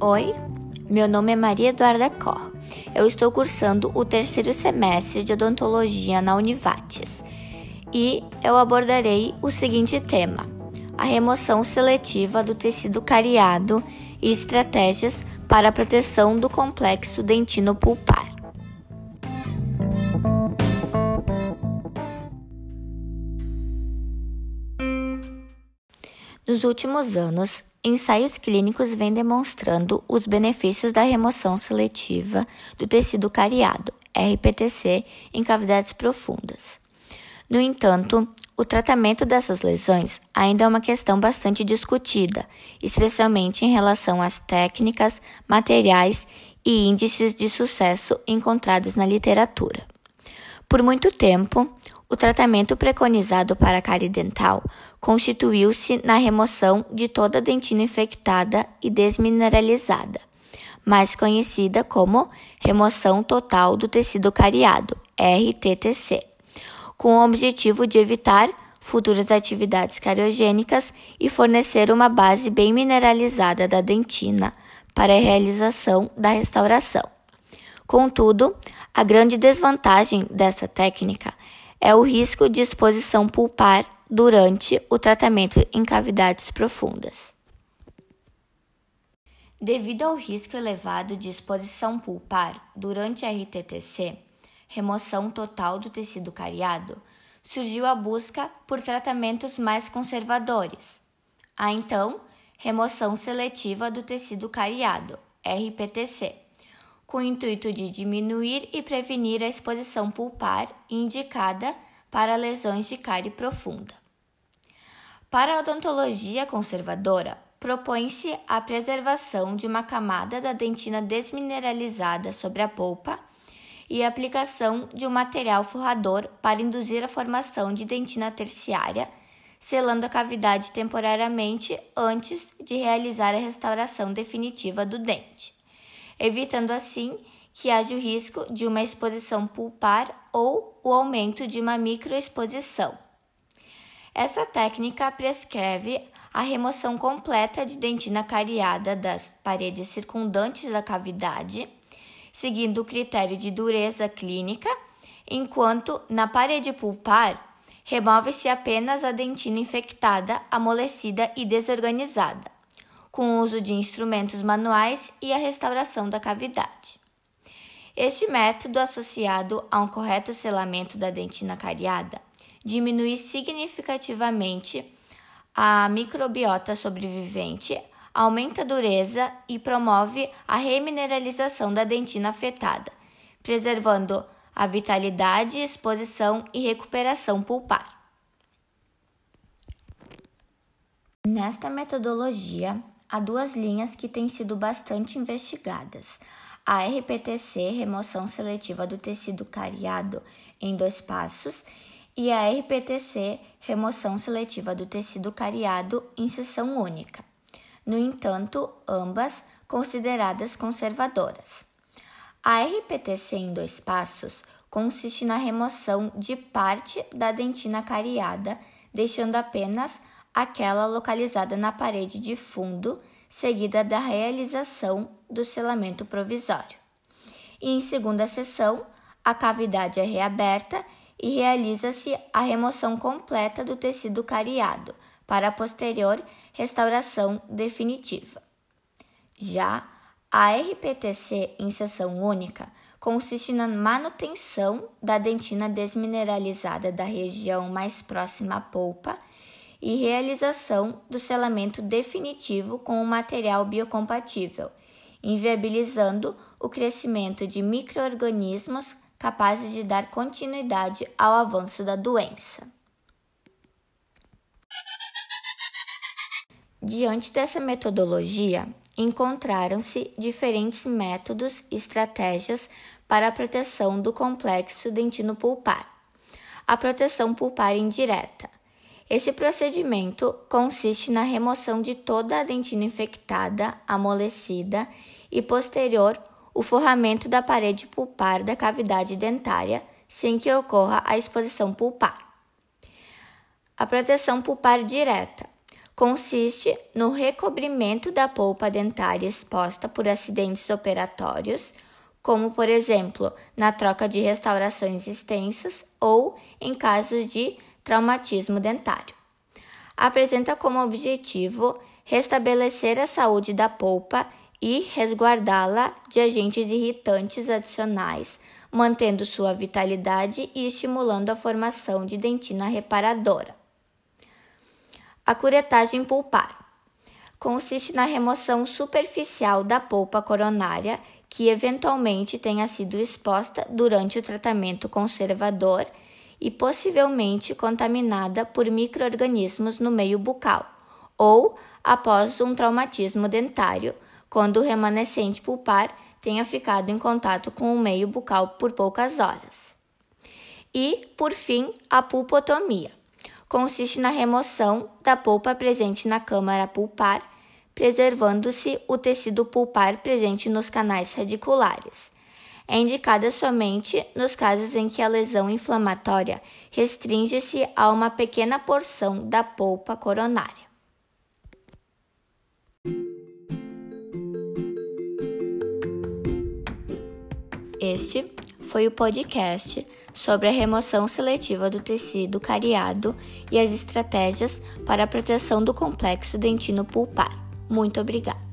Oi, meu nome é Maria Eduarda Cor. Eu estou cursando o terceiro semestre de odontologia na Univates e eu abordarei o seguinte tema: a remoção seletiva do tecido cariado e estratégias para a proteção do complexo dentino pulpar. Nos últimos anos, ensaios clínicos vêm demonstrando os benefícios da remoção seletiva do tecido cariado, RPTC, em cavidades profundas. No entanto, o tratamento dessas lesões ainda é uma questão bastante discutida, especialmente em relação às técnicas, materiais e índices de sucesso encontrados na literatura. Por muito tempo, o tratamento preconizado para a cárie dental constituiu-se na remoção de toda a dentina infectada e desmineralizada, mais conhecida como remoção total do tecido cariado, RTTC, com o objetivo de evitar futuras atividades cariogênicas e fornecer uma base bem mineralizada da dentina para a realização da restauração. Contudo, a grande desvantagem dessa técnica é o risco de exposição pulpar durante o tratamento em cavidades profundas. Devido ao risco elevado de exposição pulpar durante a RTTC, remoção total do tecido cariado, surgiu a busca por tratamentos mais conservadores. Há então remoção seletiva do tecido cariado, RPTC com o intuito de diminuir e prevenir a exposição pulpar indicada para lesões de cárie profunda. Para a odontologia conservadora, propõe-se a preservação de uma camada da dentina desmineralizada sobre a polpa e a aplicação de um material forrador para induzir a formação de dentina terciária, selando a cavidade temporariamente antes de realizar a restauração definitiva do dente evitando assim que haja o risco de uma exposição pulpar ou o aumento de uma microexposição. Essa técnica prescreve a remoção completa de dentina cariada das paredes circundantes da cavidade, seguindo o critério de dureza clínica, enquanto na parede pulpar remove-se apenas a dentina infectada, amolecida e desorganizada com o uso de instrumentos manuais e a restauração da cavidade. Este método, associado a um correto selamento da dentina cariada, diminui significativamente a microbiota sobrevivente, aumenta a dureza e promove a remineralização da dentina afetada, preservando a vitalidade, exposição e recuperação pulpar. Nesta metodologia, há duas linhas que têm sido bastante investigadas. A RPTC, remoção seletiva do tecido cariado em dois passos, e a RPTC, remoção seletiva do tecido cariado em sessão única. No entanto, ambas consideradas conservadoras. A RPTC em dois passos consiste na remoção de parte da dentina cariada, deixando apenas aquela localizada na parede de fundo, seguida da realização do selamento provisório. E em segunda sessão, a cavidade é reaberta e realiza-se a remoção completa do tecido cariado para a posterior restauração definitiva. Já a RPTC em sessão única consiste na manutenção da dentina desmineralizada da região mais próxima à polpa e realização do selamento definitivo com o um material biocompatível, inviabilizando o crescimento de microorganismos capazes de dar continuidade ao avanço da doença. Diante dessa metodologia, encontraram-se diferentes métodos e estratégias para a proteção do complexo dentino pulpar. A proteção pulpar indireta, esse procedimento consiste na remoção de toda a dentina infectada, amolecida e posterior o forramento da parede pulpar da cavidade dentária, sem que ocorra a exposição pulpar. A proteção pulpar direta consiste no recobrimento da polpa dentária exposta por acidentes operatórios, como por exemplo na troca de restaurações extensas ou em casos de traumatismo dentário. Apresenta como objetivo restabelecer a saúde da polpa e resguardá-la de agentes irritantes adicionais, mantendo sua vitalidade e estimulando a formação de dentina reparadora. A curetagem pulpar consiste na remoção superficial da polpa coronária que eventualmente tenha sido exposta durante o tratamento conservador e possivelmente contaminada por microorganismos no meio bucal, ou após um traumatismo dentário, quando o remanescente pulpar tenha ficado em contato com o meio bucal por poucas horas. E, por fim, a pulpotomia consiste na remoção da polpa presente na câmara pulpar, preservando-se o tecido pulpar presente nos canais radiculares. É indicada somente nos casos em que a lesão inflamatória restringe-se a uma pequena porção da polpa coronária. Este foi o podcast sobre a remoção seletiva do tecido cariado e as estratégias para a proteção do complexo dentino pulpar. Muito obrigada!